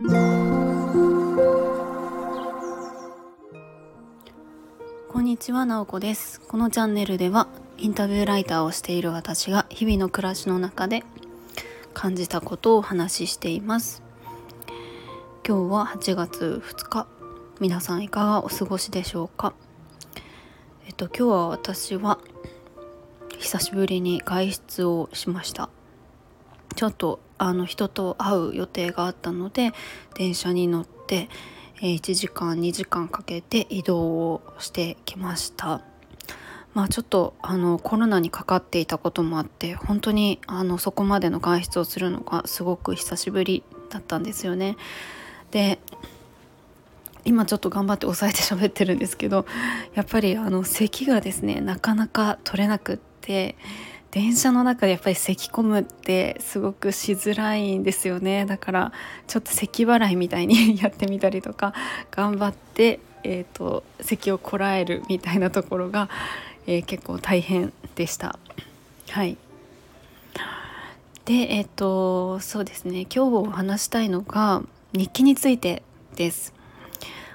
こんにちは、なおこです。このチャンネルではインタビューライターをしている私が日々の暮らしの中で感じたことをお話ししています。今日は8月2日皆さんいかがお過ごしでしょうか？えっと今日は私は久しぶりに外出をしました。ちょっとあの人と会う予定があったので電車に乗ってえ1時間2時間かけて移動をしてきました。まあちょっとあのコロナにかかっていたこともあって本当にあのそこまでの外出をするのがすごく久しぶりだったんですよね。で今ちょっと頑張って抑えて喋ってるんですけどやっぱりあの咳がですねなかなか取れなくって電車の中でやっぱり咳込むってすごくしづらいんですよねだからちょっと咳払いみたいに やってみたりとか頑張って、えーと、咳をこらえるみたいなところが、えー、結構大変でした。はいでえっ、ー、とそうですね今日お話したいのが日記についてです。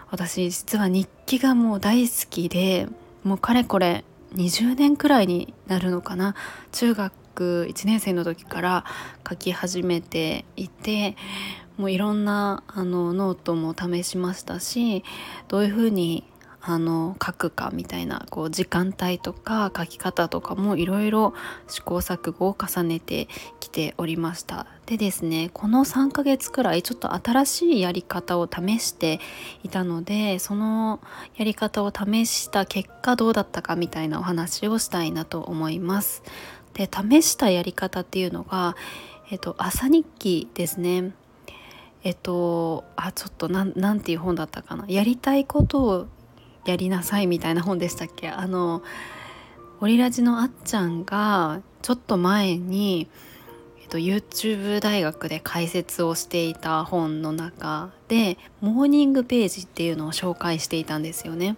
私実は日記がもう大好きでもうかれこれ20年くらいになるのかな。中学1年生の時から書き始めていてもういろんなあのノートも試しましたしどういうふうにあの書くかみたいなこう時間帯とか書き方とかもいろいろ試行錯誤を重ねてきておりました。でですねこの3ヶ月くらいちょっと新しいやり方を試していたのでそのやり方を試した結果どうだったかみたいなお話をしたいなと思います。で試したやり方っていうのがえっと朝日記ですね。えっとあちょっとなんていう本だったかな。やりたいことをやりなさいみたいな本でしたっけ？あのオリラジのあっちゃんがちょっと前に、えっと、YouTube 大学で解説をしていた本の中でモーニングページっていうのを紹介していたんですよね。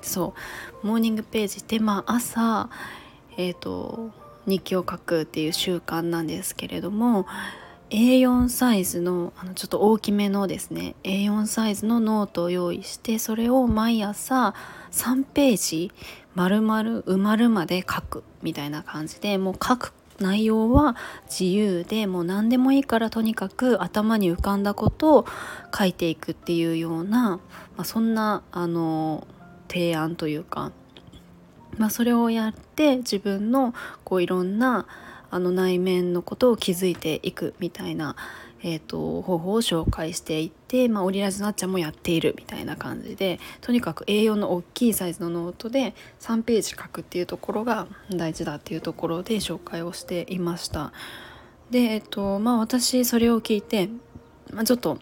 そう morning page ってまあ朝えっ、と日記を書くっていう習慣なんですけれども A4 サイズのあのちょっと大きめのですね A4 サイズのノートを用意してそれを毎朝3ページ丸々埋まるまで書くみたいな感じでもう書く内容は自由でもう何でもいいからとにかく頭に浮かんだことを書いていくっていうような、まあ、そんなあの提案というか、まあ、それをやって自分のこういろんなあの内面のことを気づいていくみたいな、えーと、方法を紹介していって、まあ、オリラジなっちゃんもやっているみたいな感じでとにかく A4 の大きいサイズのノートで3ページ書くっていうところが大事だっていうところで紹介をしていました。でえっ、ー、とまあ私それを聞いて、まあ、ちょっと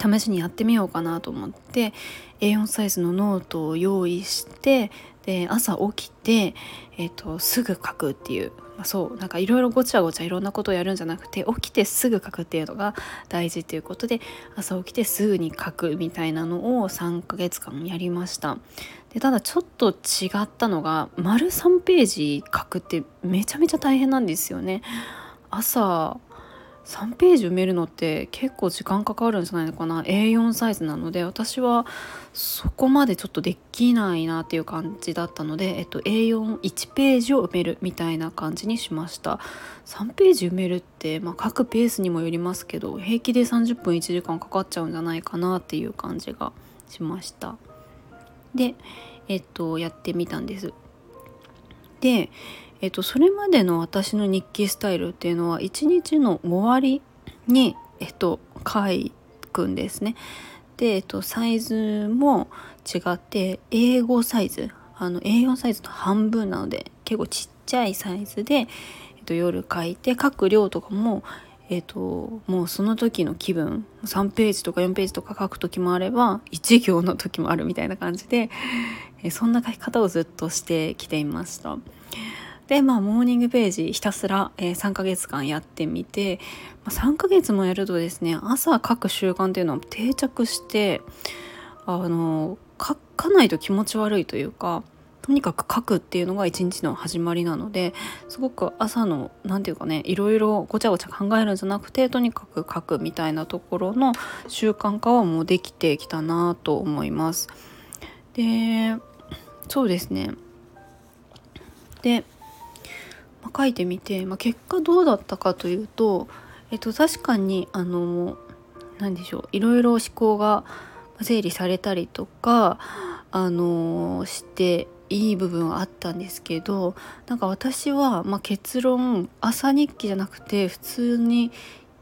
試しにやってみようかなと思って A4 サイズのノートを用意してで朝起きて、えーとすぐ書くっていうまあ、そうなんかいろいろごちゃごちゃいろんなことをやるんじゃなくて起きてすぐ書くっていうのが大事っていうことで朝起きてすぐに書くみたいなのを3ヶ月間やりました。でただちょっと違ったのが丸3ページ書くってめちゃめちゃ大変なんですよね。朝3ページ埋めるのって結構時間かかるんじゃないのかな？A4 サイズなので私はそこまでちょっとできないなっていう感じだったので、えっと、A41 ページを埋めるみたいな感じにしました。3ページ埋めるって、まあ、書くペースにもよりますけど平気で30分1時間かかっちゃうんじゃないかなっていう感じがしました。でえっとやってみたんです。でえっと、それまでの私の日記スタイルっていうのは一日の終わりに、えっと、書くんですね。で、えっと、サイズも違って英語サイズあの A4 サイズの半分なので結構ちっちゃいサイズで、えっと、夜書いて書く量とかもえっと、もうその時の気分3ページとか4ページとか書く時もあれば1行の時もあるみたいな感じでそんな書き方をずっとしてきていました。でまあモーニングページひたすら、えー、3ヶ月間やってみて、まあ、3ヶ月もやるとですね朝書く習慣っていうのは定着してあの書かないと気持ち悪いというかとにかく書くっていうのが一日の始まりなのですごく朝の何て言うかねいろいろごちゃごちゃ考えるんじゃなくてとにかく書くみたいなところの習慣化はもうできてきたなと思います。でそうですねで、書いてみて、まあ、結果どうだったかというと、えっと、確かにあの何でしょういろいろ思考が整理されたりとかあのしていい部分はあったんですけどなんか私は、まあ、結論朝日記じゃなくて普通に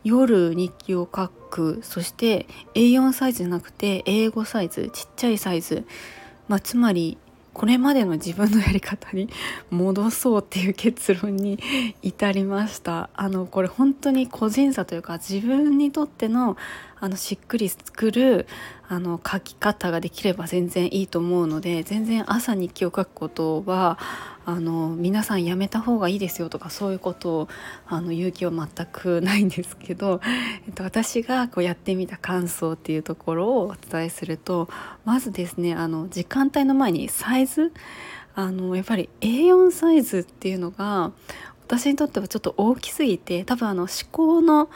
夜日記を書くそして A4 サイズじゃなくて英語サイズちっちゃいサイズ、まあ、つまりこれまでの自分のやり方に 戻そうっていう結論に至りました。あのこれ本当に個人差というか自分にとってのあのしっくり作るあの書き方ができれば全然いいと思うので全然朝日記を書くことはあの皆さんやめた方がいいですよとかそういうことをあの勇気は全くないんですけど、えっと、私がこうやってみた感想っていうところをお伝えするとまずですねあの時間帯の前にサイズあのやっぱり A4 サイズっていうのが私にとってはちょっと大きすぎて多分あの思考の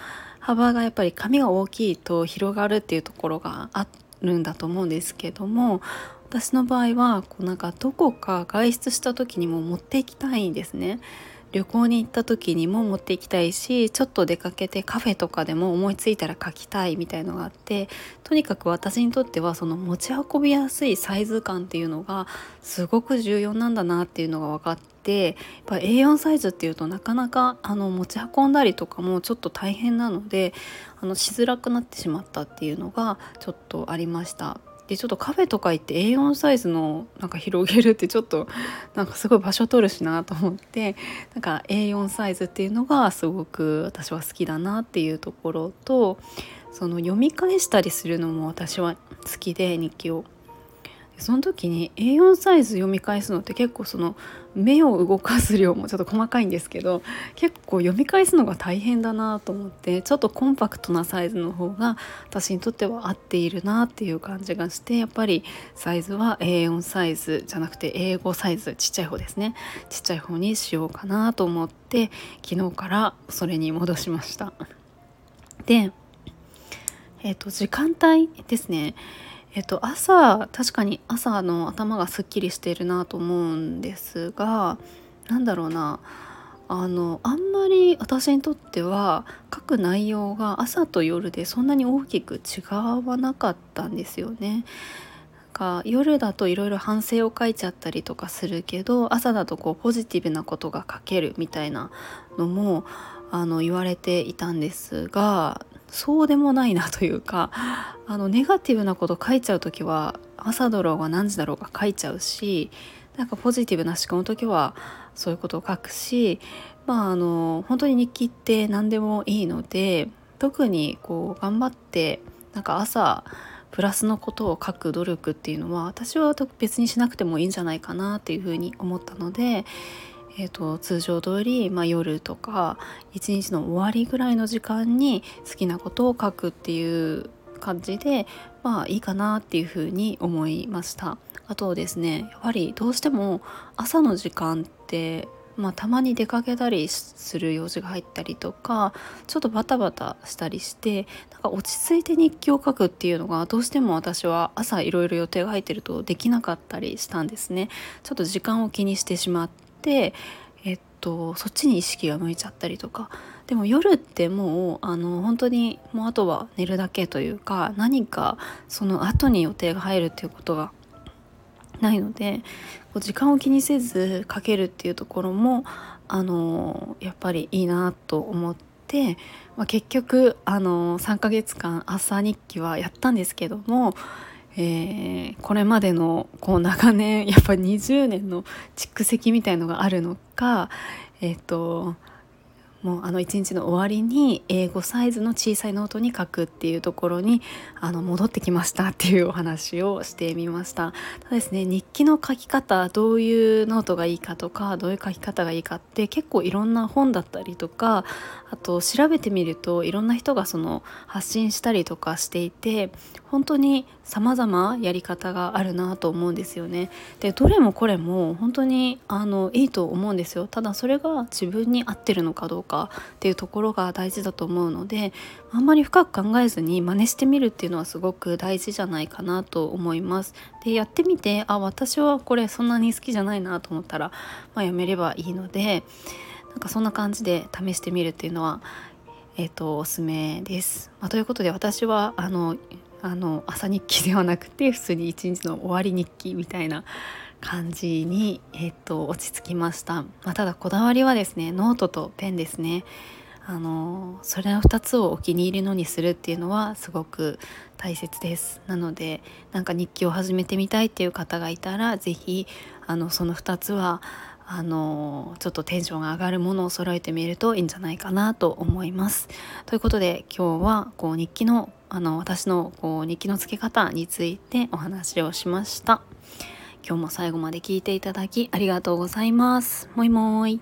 幅がやっぱり髪が大きいと広がるっていうところがあるんだと思うんですけども私の場合はこうなんかどこか外出した時にも持っていきたいんですね。旅行に行った時にも持っていきたいしちょっと出かけてカフェとかでも思いついたら書きたいみたいのがあってとにかく私にとってはその持ち運びやすいサイズ感っていうのがすごく重要なんだなっていうのが分かってやっぱ A4 サイズっていうとなかなかあの持ち運んだりとかもちょっと大変なのであのしづらくなってしまったっていうのがちょっとありました。でちょっとカフェとか行って A4 サイズのなんか広げるってちょっとなんかすごい場所取るしなと思ってなんか A4 サイズっていうのがすごく私は好きだなっていうところとその読み返したりするのも私は好きで日記を。その時に A4 サイズ読み返すのって結構その目を動かす量もちょっと細かいんですけど結構読み返すのが大変だなと思ってちょっとコンパクトなサイズの方が私にとっては合っているなっていう感じがしてやっぱりサイズは A4 サイズじゃなくて英語サイズちっちゃい方ですねちっちゃい方にしようかなと思って昨日からそれに戻しました。でえ、ー、と時間帯ですねえっと、朝確かに朝の頭がすっきりしているなと思うんですが何だろうなあのあんまり私にとっては書く内容が朝と夜でそんなに大きく違わなかったんですよね。か夜だといろいろ反省を書いちゃったりとかするけど朝だとこうポジティブなことが書けるみたいなのもあの言われていたんですがそうでもないなというかあのネガティブなこと書いちゃう時は朝だろうが何時だろうが書いちゃうしなんかポジティブな思考の時はそういうことを書くしまああの本当に日記って何でもいいので特にこう頑張ってなんか朝プラスのことを書く努力っていうのは私は別にしなくてもいいんじゃないかなっていうふうに思ったのでえーと、通常通り、まあ、夜とか一日の終わりぐらいの時間に好きなことを書くっていう感じでまあいいかなっていうふうに思いました。あとですねやはりどうしても朝の時間ってまあ、たまに出かけたりする用事が入ったりとかちょっとバタバタしたりしてなんか落ち着いて日記を書くっていうのがどうしても私は朝いろいろ予定が入ってるとできなかったりしたんですね。ちょっと時間を気にしてしまってえっとそっちに意識が向いちゃったりとか。でも夜ってもうあの本当にもうあとは寝るだけというか何かその後に予定が入るっていうことがないのでこう時間を気にせずかけるっていうところもあのやっぱりいいなと思って、まあ、結局あの3ヶ月間朝日記はやったんですけどもえー、これまでのこう長年やっぱ20年の蓄積みたいのがあるのか、えーと、もうあの一日の終わりに英語サイズの小さいノートに書くっていうところにあの戻ってきましたっていうお話をしてみました。ただですね日記の書き方どういうノートがいいかとかどういう書き方がいいかって結構いろんな本だったりとかあと調べてみるといろんな人がその発信したりとかしていて本当に様々やり方があるなと思うんですよね。でどれもこれも本当にあのいいと思うんですよ。ただそれが自分に合ってるのかどうか。かっていうところが大事だと思うのであんまり深く考えずに真似してみるっていうのはすごく大事じゃないかなと思いますでやってみてあ私はこれそんなに好きじゃないなと思ったら、まあ、やめればいいのでなんかそんな感じで試してみるっていうのはえーと、おすすめです。まあ、ということで私はあのあの朝日記ではなくて普通に一日の終わり日記みたいな感じに、えーと、落ち着きました、まあ、ただこだわりはですねノートとペンですねあのそれの2つをお気に入りのにするっていうのはすごく大切ですなのでなんか日記を始めてみたいっていう方がいたら是非その2つはあのちょっとテンションが上がるものを揃えてみるといいんじゃないかなと思います。ということで今日はこう日記のあの私のこう日記のつけ方についてお話をしました。今日も最後まで聞いていただきありがとうございます。もいもーい。